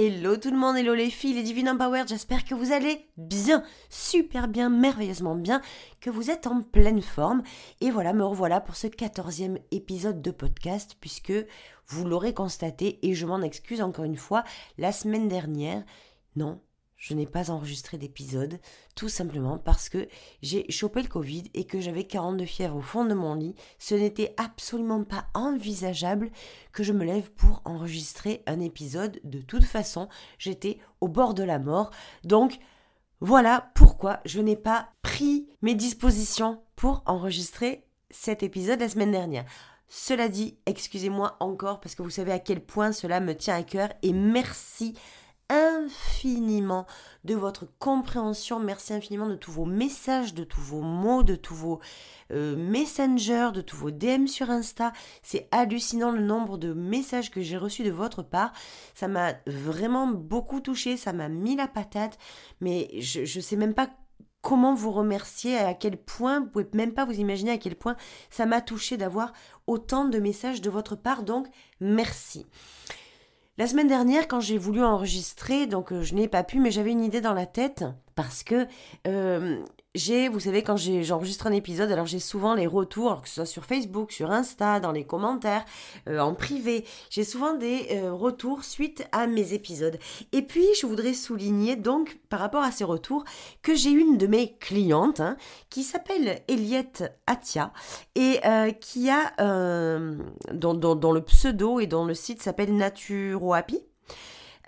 Hello tout le monde, hello les filles, les Divine Empowered, j'espère que vous allez bien, super bien, merveilleusement bien, que vous êtes en pleine forme. Et voilà, me revoilà pour ce quatorzième épisode de podcast, puisque vous l'aurez constaté, et je m'en excuse encore une fois, la semaine dernière, non, je n'ai pas enregistré d'épisode, tout simplement parce que j'ai chopé le Covid et que j'avais 42 fièvres au fond de mon lit. Ce n'était absolument pas envisageable que je me lève pour enregistrer un épisode. De toute façon, j'étais au bord de la mort. Donc, voilà pourquoi je n'ai pas pris mes dispositions pour enregistrer cet épisode la semaine dernière. Cela dit, excusez-moi encore parce que vous savez à quel point cela me tient à cœur et merci infiniment de votre compréhension. Merci infiniment de tous vos messages, de tous vos mots, de tous vos euh, messengers, de tous vos DM sur Insta. C'est hallucinant le nombre de messages que j'ai reçus de votre part. Ça m'a vraiment beaucoup touché, ça m'a mis la patate, mais je ne sais même pas comment vous remercier, à quel point, vous pouvez même pas vous imaginer à quel point ça m'a touché d'avoir autant de messages de votre part, donc merci. La semaine dernière, quand j'ai voulu enregistrer, donc euh, je n'ai pas pu, mais j'avais une idée dans la tête parce que euh, j'ai, vous savez, quand j'enregistre un épisode, alors j'ai souvent les retours, que ce soit sur Facebook, sur Insta, dans les commentaires, euh, en privé, j'ai souvent des euh, retours suite à mes épisodes. Et puis, je voudrais souligner donc, par rapport à ces retours, que j'ai une de mes clientes hein, qui s'appelle Eliette Atia et euh, qui a, dont, dont, le pseudo et dont le site s'appelle Naturohappy.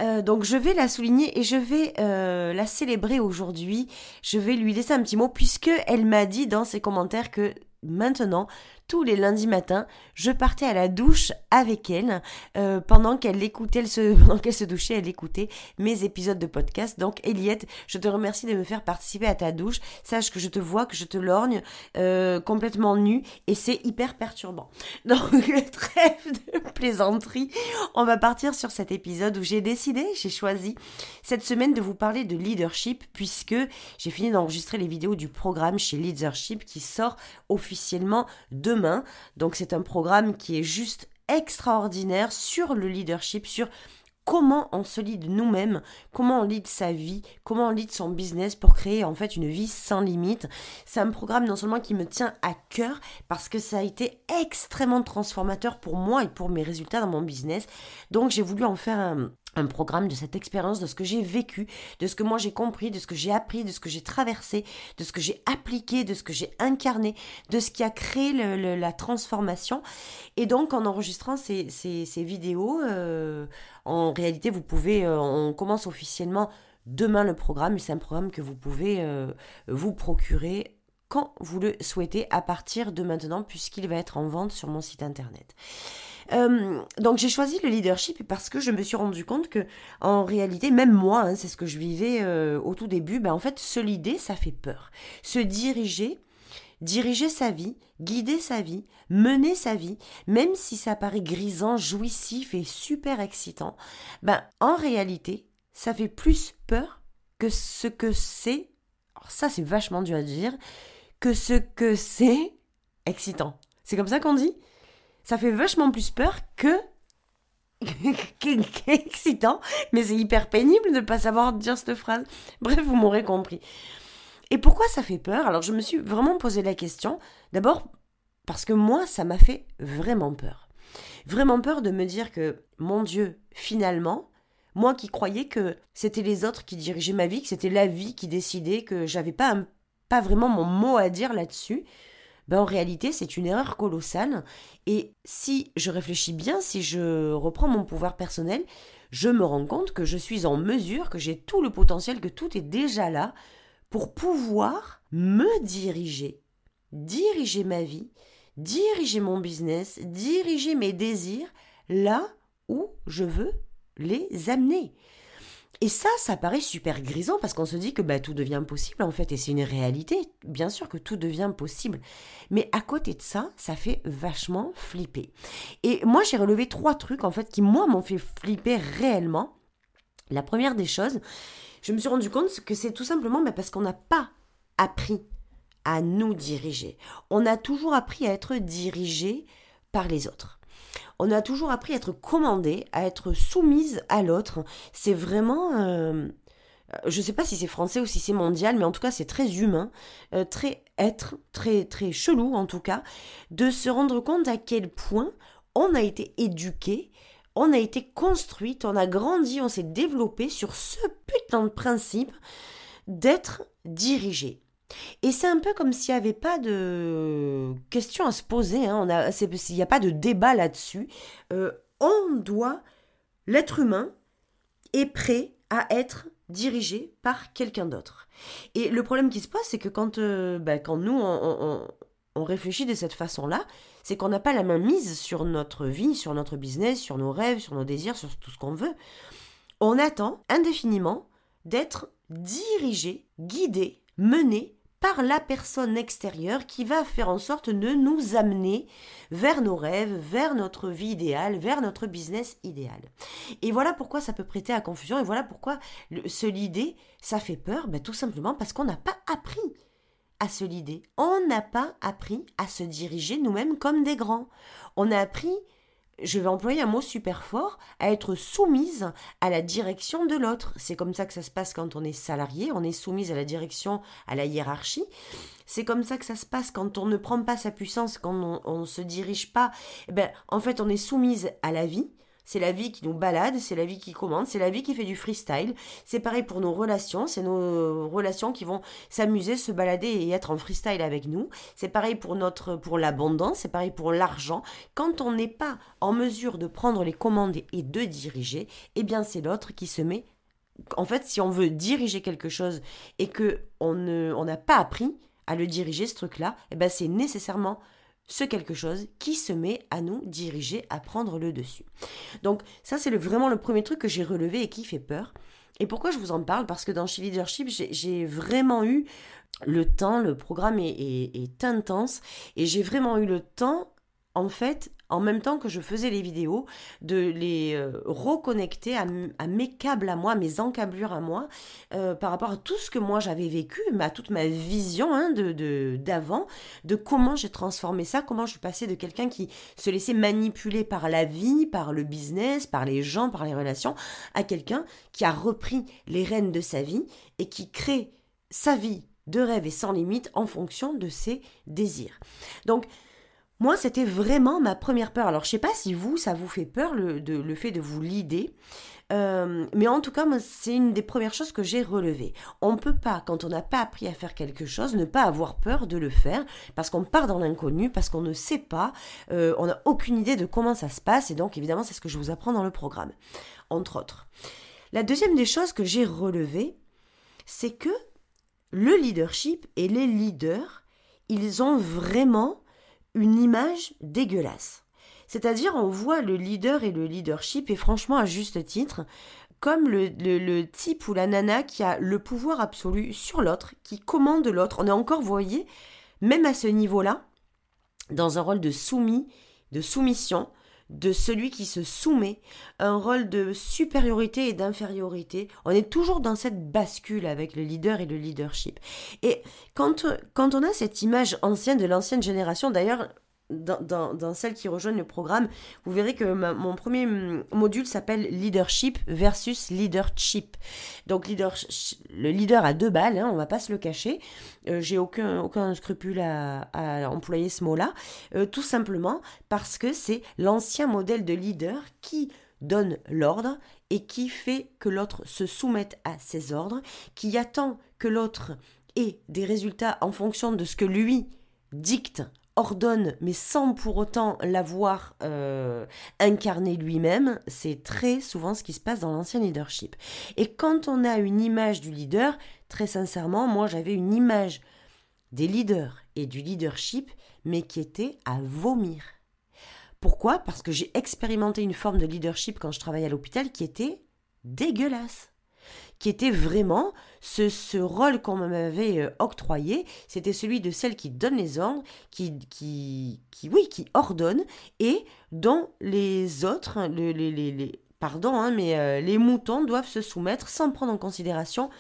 Euh, donc je vais la souligner et je vais euh, la célébrer aujourd'hui. Je vais lui laisser un petit mot puisque elle m'a dit dans ses commentaires que maintenant tous les lundis matins, je partais à la douche avec elle euh, pendant qu'elle écoutait, elle se, pendant qu'elle se douchait, elle écoutait mes épisodes de podcast. Donc, Eliette, je te remercie de me faire participer à ta douche. Sache que je te vois, que je te lorgne euh, complètement nue et c'est hyper perturbant. Donc, trêve de plaisanterie. On va partir sur cet épisode où j'ai décidé, j'ai choisi cette semaine de vous parler de leadership puisque j'ai fini d'enregistrer les vidéos du programme chez Leadership qui sort officiellement demain donc c'est un programme qui est juste extraordinaire sur le leadership, sur comment on se lead nous-mêmes, comment on lead sa vie, comment on lead son business pour créer en fait une vie sans limite. C'est un programme non seulement qui me tient à cœur parce que ça a été extrêmement transformateur pour moi et pour mes résultats dans mon business. Donc j'ai voulu en faire un, un programme de cette expérience, de ce que j'ai vécu, de ce que moi j'ai compris, de ce que j'ai appris, de ce que j'ai traversé, de ce que j'ai appliqué, de ce que j'ai incarné, de ce qui a créé la transformation. Et donc en enregistrant ces, vidéos, euh, en réalité vous pouvez, euh, on commence officiellement demain le programme, c'est un programme que vous pouvez euh, vous procurer quand vous le souhaitez à partir de maintenant puisqu'il va être en vente sur mon site internet. Euh, donc j'ai choisi le leadership parce que je me suis rendu compte que en réalité, même moi, hein, c'est ce que je vivais euh, au tout début, ben en fait, se leader, ça fait peur. Se diriger, diriger sa vie, guider sa vie, mener sa vie, même si ça paraît grisant, jouissif et super excitant, ben en réalité, ça fait plus peur que ce que c'est. Alors ça, c'est vachement dur à dire. Que ce que c'est excitant. C'est comme ça qu'on dit? Ça fait vachement plus peur que excitant, mais c'est hyper pénible de ne pas savoir dire cette phrase. Bref, vous m'aurez compris. Et pourquoi ça fait peur? Alors je me suis vraiment posé la question. D'abord parce que moi, ça m'a fait vraiment peur. Vraiment peur de me dire que, mon Dieu, finalement, moi qui croyais que c'était les autres qui dirigeaient ma vie, que c'était la vie qui décidait, que j'avais pas, pas vraiment mon mot à dire là-dessus, ben, en réalité c'est une erreur colossale. Et si je réfléchis bien, si je reprends mon pouvoir personnel, je me rends compte que je suis en mesure, que j'ai tout le potentiel, que tout est déjà là pour pouvoir me diriger, diriger ma vie, diriger mon business, diriger mes désirs là où je veux les amener. Et ça, ça paraît super grisant parce qu'on se dit que bah, tout devient possible en fait, et c'est une réalité. Bien sûr que tout devient possible. Mais à côté de ça, ça fait vachement flipper. Et moi, j'ai relevé trois trucs en fait qui, moi, m'ont fait flipper réellement. La première des choses, je me suis rendu compte que c'est tout simplement bah, parce qu'on n'a pas appris à nous diriger. On a toujours appris à être dirigé par les autres on a toujours appris à être commandé, à être soumise à l'autre. C'est vraiment... Euh, je ne sais pas si c'est français ou si c'est mondial, mais en tout cas c'est très humain, euh, très être, très très chelou en tout cas, de se rendre compte à quel point on a été éduqué, on a été construite, on a grandi, on s'est développé sur ce putain de principe d'être dirigé. Et c'est un peu comme s'il n'y avait pas de question à se poser, hein. il n'y a pas de débat là-dessus. Euh, on doit, l'être humain est prêt à être dirigé par quelqu'un d'autre. Et le problème qui se pose, c'est que quand, euh, bah, quand nous, on, on, réfléchit de cette façon-là, c'est qu'on n'a pas la main mise sur notre vie, sur notre business, sur nos rêves, sur nos désirs, sur tout ce qu'on veut. On attend indéfiniment d'être dirigé, guidé, mené par la personne extérieure qui va faire en sorte de nous amener vers nos rêves, vers notre vie idéale, vers notre business idéal. Et voilà pourquoi ça peut prêter à confusion et voilà pourquoi se lider, ça fait peur, ben, tout simplement parce qu'on n'a pas appris à se lider. On n'a pas appris à se diriger nous-mêmes comme des grands. On a appris je vais employer un mot super fort, à être soumise à la direction de l'autre. C'est comme ça que ça se passe quand on est salarié, on est soumise à la direction, à la hiérarchie. C'est comme ça que ça se passe quand on ne prend pas sa puissance, quand on ne se dirige pas. Eh ben, en fait, on est soumise à la vie, c'est la vie qui nous balade, c'est la vie qui commande, c'est la vie qui fait du freestyle. C'est pareil pour nos relations, c'est nos relations qui vont s'amuser, se balader et être en freestyle avec nous. C'est pareil pour notre pour l'abondance, c'est pareil pour l'argent. Quand on n'est pas en mesure de prendre les commandes et de diriger, eh bien c'est l'autre qui se met en fait, si on veut diriger quelque chose et que on n'a pas appris à le diriger ce truc-là, eh ben c'est nécessairement ce quelque chose qui se met à nous diriger, à prendre le dessus. Donc ça c'est vraiment le premier truc que j'ai relevé et qui fait peur. Et pourquoi je vous en parle? Parce que dans She Leadership, j'ai vraiment eu le temps, le programme est intense, et j'ai vraiment eu le temps, en fait, en même temps que je faisais les vidéos, de les euh, reconnecter à, mes câbles à moi, mes encablures à moi, euh, par rapport à tout ce que moi j'avais vécu, à toute ma vision hein, de d'avant, de, comment j'ai transformé ça, comment je suis passée de quelqu'un qui se laissait manipuler par la vie, par le business, par les gens, par les relations, à quelqu'un qui a repris les rênes de sa vie et qui crée sa vie de rêve et sans limite en fonction de ses désirs. Donc, moi, c'était vraiment ma première peur. Alors, je sais pas si vous, ça vous fait peur le, fait de vous lider. Euh, mais en tout cas, c'est une des premières choses que j'ai relevées. On ne peut pas, quand on n'a pas appris à faire quelque chose, ne pas avoir peur de le faire, parce qu'on part dans l'inconnu, parce qu'on ne sait pas, euh, on n'a aucune idée de comment ça se passe, et donc évidemment, c'est ce que je vous apprends dans le programme, entre autres. La deuxième des choses que j'ai relevées, c'est que le leadership et les leaders, ils ont vraiment une image dégueulasse. C'est-à-dire, on voit le leader et le leadership, et franchement, à juste titre, comme le, type ou la nana qui a le pouvoir absolu sur l'autre, qui commande l'autre. On est encore, voyez, même à ce niveau-là, dans un rôle de soumis, de soumission, de celui qui se soumet, un rôle de supériorité et d'infériorité. On est toujours dans cette bascule avec le leader et le leadership. Et quand, quand on a cette image ancienne de l'ancienne génération, d'ailleurs, dans, celles qui rejoignent le programme, vous verrez que mon premier module s'appelle Leadership versus Leadership. Donc leader, le leader a deux balles, hein, on va pas se le cacher. Euh, j'ai aucun, aucun scrupule à, employer ce mot-là, euh, tout simplement parce que c'est l'ancien modèle de leader qui donne l'ordre et qui fait que l'autre se soumette à ses ordres, qui attend que l'autre ait des résultats en fonction de ce que lui dicte ordonne, mais sans pour autant l'avoir euh, incarné lui-même, c'est très souvent ce qui se passe dans l'ancien leadership. Et quand on a une image du leader, très sincèrement, moi j'avais une image des leaders et du leadership, mais qui était à vomir. Pourquoi? Parce que j'ai expérimenté une forme de leadership quand je travaillais à l'hôpital qui était dégueulasse qui était vraiment ce, ce rôle qu'on m'avait euh, octroyé, c'était celui de celle qui donne les ordres, qui, qui, qui oui, qui ordonne, et dont les autres, les, les, les, pardon, hein, mais euh, les moutons doivent se soumettre sans prendre en considération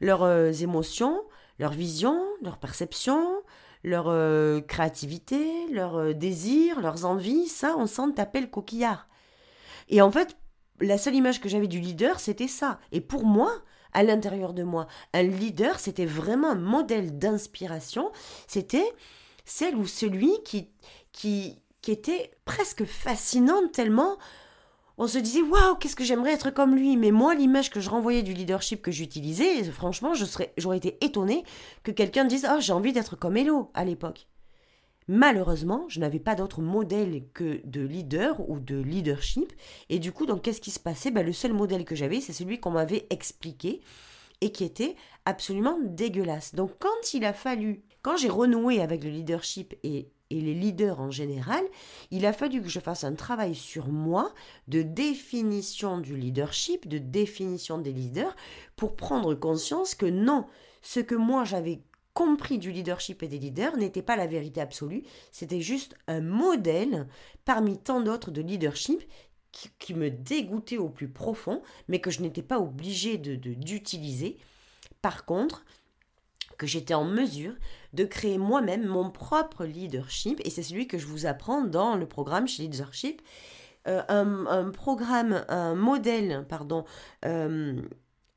leurs euh, émotions, leur vision, leur perception, leur créativité, leurs désirs, leurs envies, ça, on s'en tapait le coquillard. Et en fait, la seule image que j'avais du leader, c'était ça. Et pour moi, à l'intérieur de moi, un leader, c'était vraiment un modèle d'inspiration. C'était celle ou celui qui, qui, qui était presque fascinant tellement on se disait waouh qu'est-ce que j'aimerais être comme lui. Mais moi l'image que je renvoyais du leadership que j'utilisais franchement j'aurais été étonnée que quelqu'un dise ah j'ai envie d'être comme Hello à l'époque Malheureusement, je n'avais pas d'autre modèle que de leader ou de leadership. Et du coup, donc, qu'est-ce qui se passait? Ben, Le seul modèle que j'avais, c'est celui qu'on m'avait expliqué et qui était absolument dégueulasse. Donc, quand il a fallu, quand j'ai renoué avec le leadership et, et les leaders en général, il a fallu que je fasse un travail sur moi de définition du leadership, de définition des leaders, pour prendre conscience que non, ce que moi j'avais compris du leadership et des leaders n'était pas la vérité absolue, c'était juste un modèle parmi tant d'autres de leadership qui, me dégoûtait au plus profond, mais que je n'étais pas obligée de, d'utiliser. Par contre, que j'étais en mesure de créer moi-même mon propre leadership, et c'est celui que je vous apprends dans le programme chez Leadership. Euh, un, programme, un modèle, pardon, euh,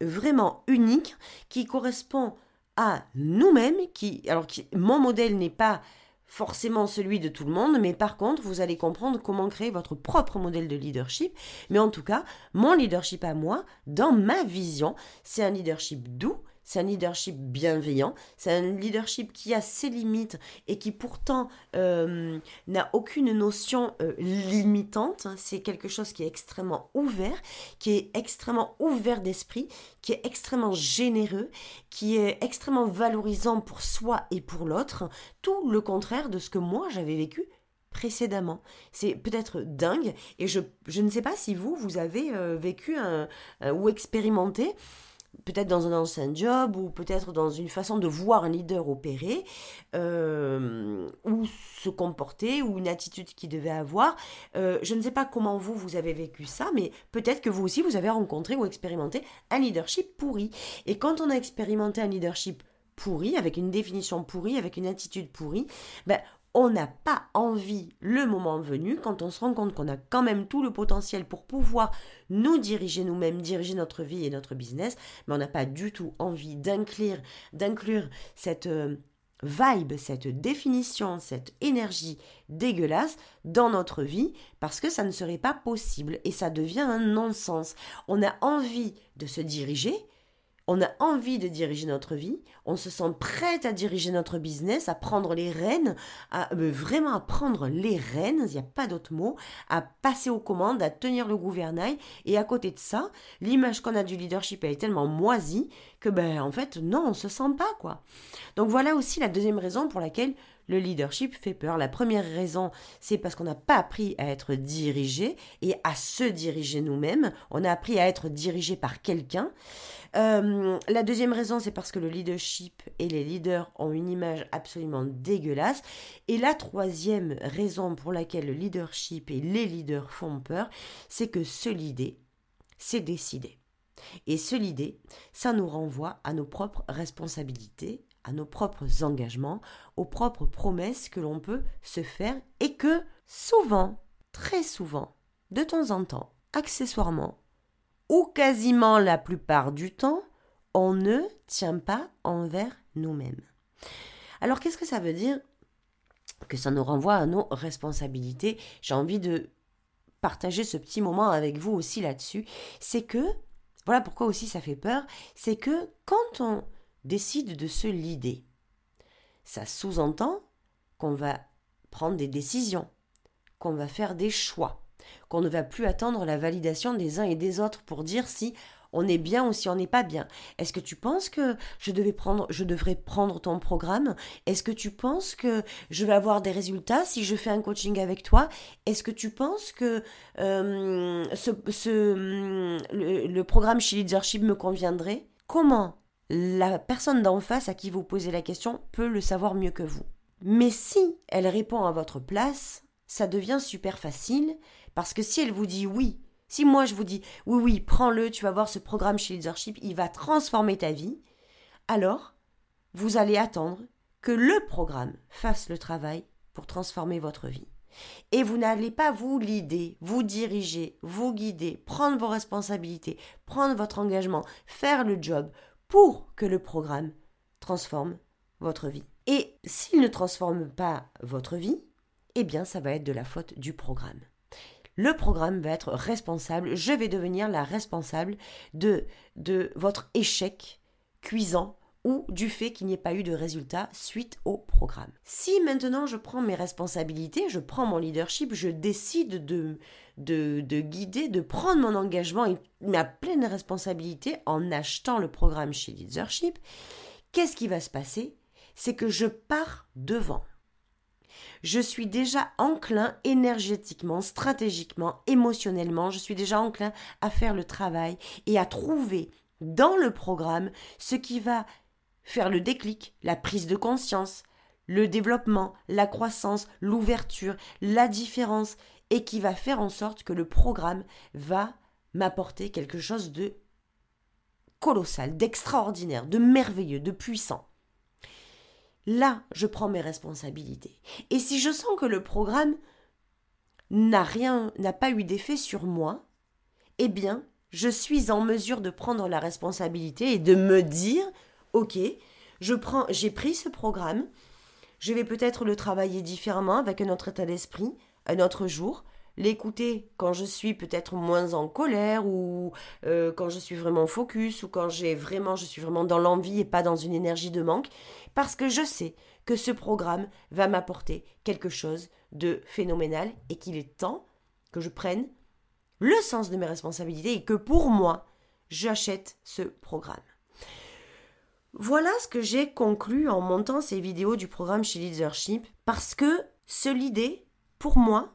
vraiment unique qui correspond à nous-mêmes, qui, alors mon modèle n'est pas forcément celui de tout le monde, mais par contre, vous allez comprendre comment créer votre propre modèle de leadership. Mais en tout cas, mon leadership à moi, dans ma vision, c'est un leadership doux, c'est un leadership bienveillant, c'est un leadership qui a ses limites et qui pourtant euh, n'a aucune notion euh, limitante. C'est quelque chose qui est extrêmement ouvert, qui est extrêmement ouvert d'esprit, qui est extrêmement généreux, qui est extrêmement valorisant pour soi et pour l'autre. Tout le contraire de ce que moi j'avais vécu précédemment. C'est peut-être dingue et je, je, ne sais pas si vous, vous avez euh, vécu ou expérimenté peut-être dans un ancien job ou peut-être dans une façon de voir un leader opérer euh, ou se comporter ou une attitude qu'il devait avoir. Euh, je ne sais pas comment vous, vous avez vécu ça, mais peut-être que vous aussi, vous avez rencontré ou expérimenté un leadership pourri. Et quand on a expérimenté un leadership pourri, avec une définition pourrie, avec une attitude pourrie, ben, on n'a pas envie, le moment venu, quand on se rend compte qu'on a quand même tout le potentiel pour pouvoir nous diriger nous-mêmes, diriger notre vie et notre business, mais on n'a pas du tout envie d'inclure, d'inclure cette euh, vibe, cette définition, cette énergie dégueulasse dans notre vie parce que ça ne serait pas possible et ça devient un non-sens. On a envie de se diriger, on a envie de diriger notre vie, on se sent prête à diriger notre business, à prendre les rênes, à euh, vraiment à prendre les rênes, il n'y a pas d'autre mot, à passer aux commandes, à tenir le gouvernail. Et à côté de ça, l'image qu'on a du leadership est tellement moisie que ben en fait non, on se sent pas quoi. Donc voilà aussi la deuxième raison pour laquelle le leadership fait peur. La première raison, c'est parce qu'on n'a pas appris à être dirigé et à se diriger nous-mêmes. On a appris à être dirigé par quelqu'un. Euh, la deuxième raison, c'est parce que le leadership et les leaders ont une image absolument dégueulasse. Et la troisième raison pour laquelle le leadership et les leaders font peur, c'est que se leader, c'est décider. Et se leader, ça nous renvoie à nos propres responsabilités, à nos propres engagements, aux propres promesses que l'on peut se faire et que souvent, très souvent, de temps en temps, accessoirement, ou quasiment la plupart du temps, on ne tient pas envers nous-mêmes. Alors qu'est-ce que ça veut dire? Que ça nous renvoie à nos responsabilités J'ai envie de partager ce petit moment avec vous aussi là-dessus. C'est que, voilà pourquoi aussi ça fait peur, c'est que quand on décide de se lider, ça sous-entend qu'on va prendre des décisions, qu'on va faire des choix, qu'on ne va plus attendre la validation des uns et des autres pour dire si on est bien ou si on n'est pas bien. Est-ce que tu penses que je, devais prendre, je devrais prendre ton programme? Est-ce que tu penses que je vais avoir des résultats si je fais un coaching avec toi? Est-ce que tu penses que euh, ce, le, le programme chez Leadership me conviendrait? Comment la personne d'en face à qui vous posez la question peut le savoir mieux que vous Mais si elle répond à votre place, ça devient super facile parce que si elle vous dit oui, si moi je vous dis oui, oui, prends-le, tu vas voir ce programme chez Leadership, il va transformer ta vie, alors vous allez attendre que le programme fasse le travail pour transformer votre vie. Et vous n'allez pas vous l'idée, vous diriger, vous guider, prendre vos responsabilités, prendre votre engagement, faire le job pour que le programme transforme votre vie. Et s'il ne transforme pas votre vie, eh bien ça va être de la faute du programme le programme va être responsable, je vais devenir la responsable de, de votre échec cuisant ou du fait qu'il n'y ait pas eu de résultat suite au programme. Si maintenant je prends mes responsabilités, je prends mon leadership, je décide de, de, de guider, de prendre mon engagement et ma pleine responsabilité en achetant le programme chez Leadership, qu'est-ce qui va se passer? C'est que je pars devant je suis déjà enclin énergétiquement, stratégiquement, émotionnellement, je suis déjà enclin à faire le travail et à trouver dans le programme ce qui va faire le déclic, la prise de conscience, le développement, la croissance, l'ouverture, la différence, et qui va faire en sorte que le programme va m'apporter quelque chose de colossal, d'extraordinaire, de merveilleux, de puissant là, je prends mes responsabilités. Et si je sens que le programme n'a rien, n'a pas eu d'effet sur moi, eh bien, je suis en mesure de prendre la responsabilité et de me dire, ok, je prends, j'ai pris ce programme, je vais peut-être le travailler différemment avec un autre état d'esprit, un autre jour, l'écouter quand je suis peut-être moins en colère ou euh, quand je suis vraiment focus ou quand j'ai vraiment je suis vraiment dans l'envie et pas dans une énergie de manque. Parce que je sais que ce programme va m'apporter quelque chose de phénoménal et qu'il est temps que je prenne le sens de mes responsabilités et que pour moi j'achète ce programme. Voilà ce que j'ai conclu en montant ces vidéos du programme chez Leadership parce que ce l'idée pour moi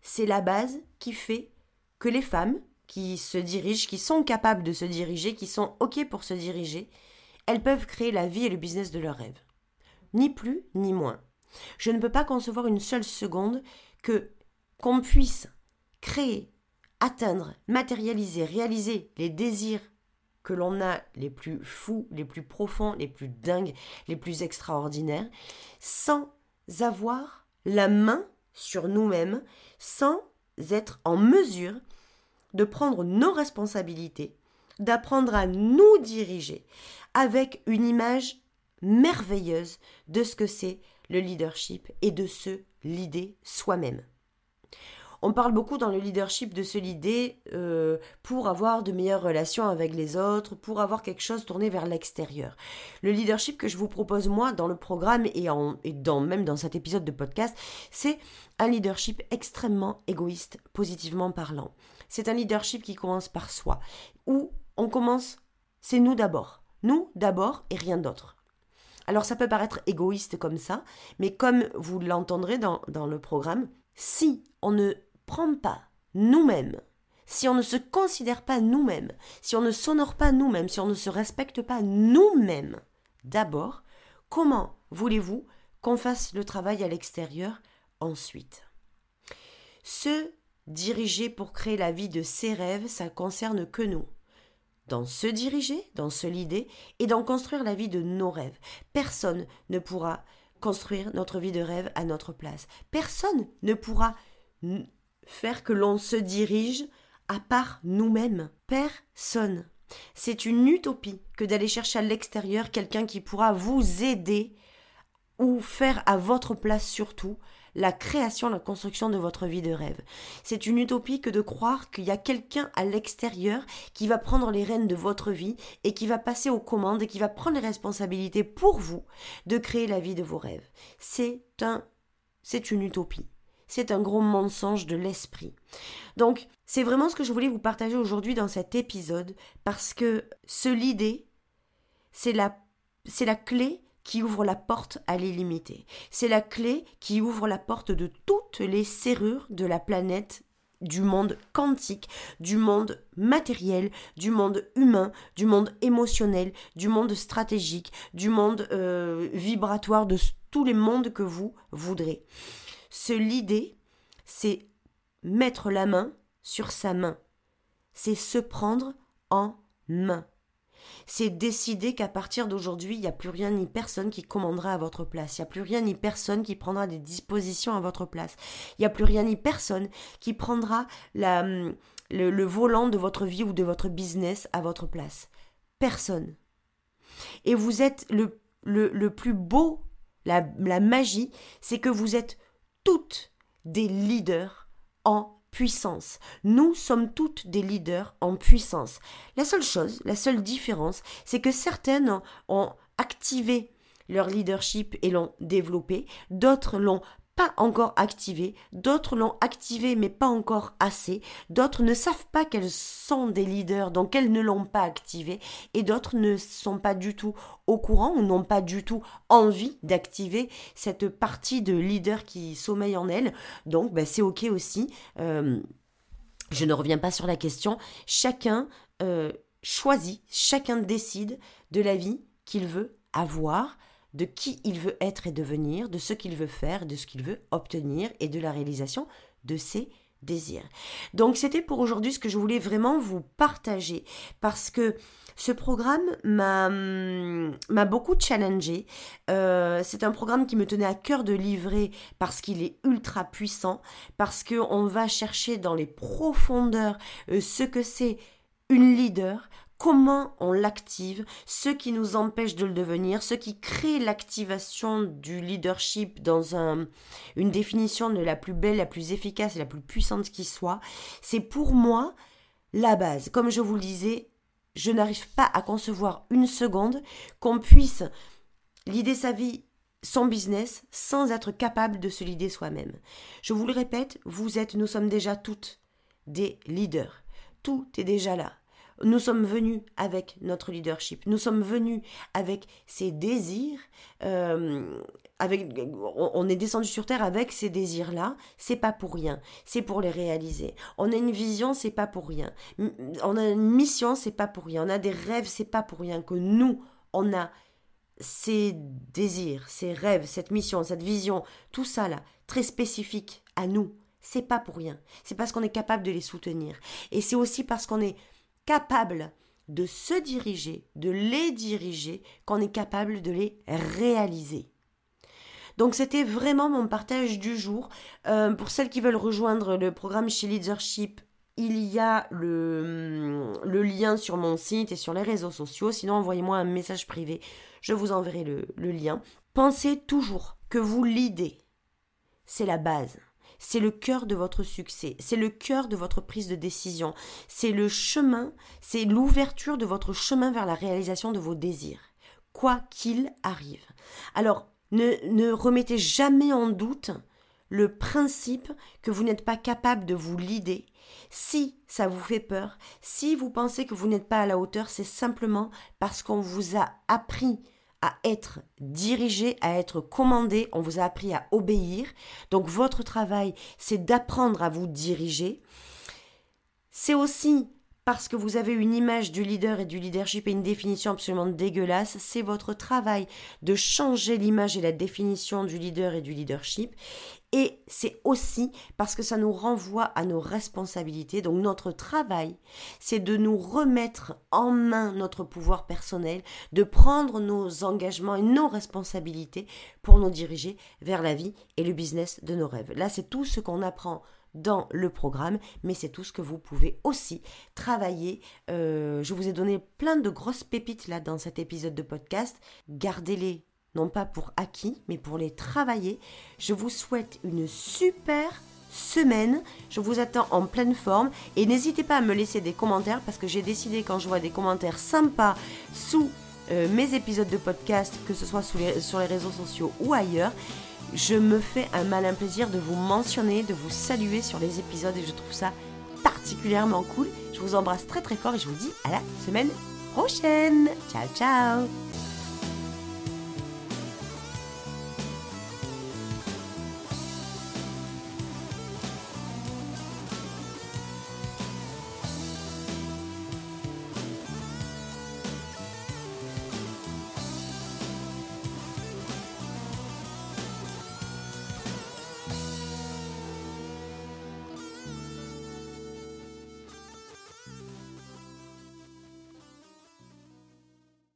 c'est la base qui fait que les femmes qui se dirigent, qui sont capables de se diriger, qui sont OK pour se diriger, elles peuvent créer la vie et le business de leurs rêves. Ni plus ni moins. Je ne peux pas concevoir une seule seconde que qu'on puisse créer, atteindre, matérialiser, réaliser les désirs que l'on a les plus fous, les plus profonds, les plus dingues, les plus extraordinaires, sans avoir la main sur nous-mêmes sans être en mesure de prendre nos responsabilités, d'apprendre à nous diriger avec une image merveilleuse de ce que c'est le leadership et de se l'idée soi-même. On parle beaucoup dans le leadership de se l'idée euh, pour avoir de meilleures relations avec les autres, pour avoir quelque chose tourné vers l'extérieur. Le leadership que je vous propose moi dans le programme et, et dans, même dans cet épisode de podcast, c'est un leadership extrêmement égoïste, positivement parlant. C'est un leadership qui commence par soi, où on commence, c'est nous d'abord. Nous d'abord et rien d'autre. Alors ça peut paraître égoïste comme ça, mais comme vous l'entendrez dans, dans le programme, si on ne prend pas nous-mêmes, si on ne se considère pas nous-mêmes, si on ne s'honore pas nous-mêmes, si on ne se respecte pas nous-mêmes, d'abord, comment voulez-vous qu'on fasse le travail à l'extérieur ensuite? Se diriger pour créer la vie de ses rêves, ça concerne que nous. Dans se diriger, dans se l'idée et dans construire la vie de nos rêves. Personne ne pourra construire notre vie de rêve à notre place. Personne ne pourra faire que l'on se dirige à part nous-mêmes. Personne. C'est une utopie que d'aller chercher à l'extérieur quelqu'un qui pourra vous aider ou faire à votre place surtout la création, la construction de votre vie de rêve. C'est une utopie que de croire qu'il y a quelqu'un à l'extérieur qui va prendre les rênes de votre vie et qui va passer aux commandes et qui va prendre les responsabilités pour vous de créer la vie de vos rêves. C'est un, c'est une utopie c'est un gros mensonge de l'esprit. Donc, c'est vraiment ce que je voulais vous partager aujourd'hui dans cet épisode, parce que se l'idée, c'est la, la clé qui ouvre la porte à l'illimité. C'est la clé qui ouvre la porte de toutes les serrures de la planète du monde quantique, du monde matériel, du monde humain, du monde émotionnel, du monde stratégique, du monde euh, vibratoire, de tous les mondes que vous voudrez. Ce l'idée, c'est mettre la main sur sa main. C'est se prendre en main c'est décider qu'à partir d'aujourd'hui, il n'y a plus rien ni personne qui commandera à votre place. Il n'y a plus rien ni personne qui prendra des dispositions à votre place. Il n'y a plus rien ni personne qui prendra le, volant de votre vie ou de votre business à votre place. Personne. Et vous êtes le, le, plus beau, la, la magie, c'est que vous êtes toutes des leaders en puissance. Nous sommes toutes des leaders en puissance. La seule chose, la seule différence, c'est que certaines ont activé leur leadership et l'ont développé, d'autres l'ont pas encore activé, d'autres l'ont activé mais pas encore assez, d'autres ne savent pas qu'elles sont des leaders donc elles ne l'ont pas activé et d'autres ne sont pas du tout au courant ou n'ont pas du tout envie d'activer cette partie de leader qui sommeille en elles. Donc ben, c'est ok aussi. Euh, je ne reviens pas sur la question. Chacun euh, choisit, chacun décide de la vie qu'il veut avoir de qui il veut être et devenir, de ce qu'il veut faire, de ce qu'il veut obtenir et de la réalisation de ses désirs. Donc c'était pour aujourd'hui ce que je voulais vraiment vous partager parce que ce programme m'a beaucoup challengé. Euh, c'est un programme qui me tenait à cœur de livrer parce qu'il est ultra puissant, parce que on va chercher dans les profondeurs euh, ce que c'est une leader, comment on l'active, ce qui nous empêche de le devenir, ce qui crée l'activation du leadership dans un, une définition de la plus belle, la plus efficace et la plus puissante qui soit, c'est pour moi la base. Comme je vous le disais, je n'arrive pas à concevoir une seconde qu'on puisse l'idée sa vie, son business, sans être capable de se l'idée soi-même. Je vous le répète, vous êtes, nous sommes déjà toutes des leaders. Tout est déjà là. Nous sommes venus avec notre leadership, nous sommes venus avec ces désirs, euh, avec, on est descendu sur terre avec ces désirs-là, c'est pas pour rien, c'est pour les réaliser. On a une vision, c'est pas pour rien. On a une mission, c'est pas pour rien. On a des rêves, c'est pas pour rien que nous, on a ces désirs, ces rêves, cette mission, cette vision, tout ça là, très spécifique à nous. C'est pas pour rien. C'est parce qu'on est capable de les soutenir. Et c'est aussi parce qu'on est capable de se diriger, de les diriger, qu'on est capable de les réaliser. Donc c'était vraiment mon partage du jour. Euh, pour celles qui veulent rejoindre le programme chez Leadership, il y a le, le, lien sur mon site et sur les réseaux sociaux. Sinon, envoyez-moi un message privé. Je vous enverrai le, le lien. Pensez toujours que vous l'idée, c'est la base c'est le cœur de votre succès, c'est le cœur de votre prise de décision, c'est le chemin, c'est l'ouverture de votre chemin vers la réalisation de vos désirs, quoi qu'il arrive. Alors, ne, remettez jamais en doute le principe que vous n'êtes pas capable de vous lider. Si ça vous fait peur, si vous pensez que vous n'êtes pas à la hauteur, c'est simplement parce qu'on vous a appris à être dirigé, à être commandé, on vous a appris à obéir. Donc votre travail, c'est d'apprendre à vous diriger. C'est aussi parce que vous avez une image du leader et du leadership et une définition absolument dégueulasse, c'est votre travail de changer l'image et la définition du leader et du leadership. Et c'est aussi parce que ça nous renvoie à nos responsabilités. Donc notre travail, c'est de nous remettre en main notre pouvoir personnel, de prendre nos engagements et nos responsabilités pour nous diriger vers la vie et le business de nos rêves. Là, c'est tout ce qu'on apprend dans le programme, mais c'est tout ce que vous pouvez aussi travailler. Euh, je vous ai donné plein de grosses pépites là dans cet épisode de podcast. Gardez-les non pas pour acquis, mais pour les travailler. Je vous souhaite une super semaine. Je vous attends en pleine forme et n'hésitez pas à me laisser des commentaires parce que j'ai décidé quand je vois des commentaires sympas sous euh, mes épisodes de podcast, que ce soit sur les réseaux sociaux ou ailleurs, je me fais un malin plaisir de vous mentionner, de vous saluer sur les épisodes et je trouve ça particulièrement cool. Je vous embrasse très très fort et je vous dis à la semaine prochaine. Ciao ciao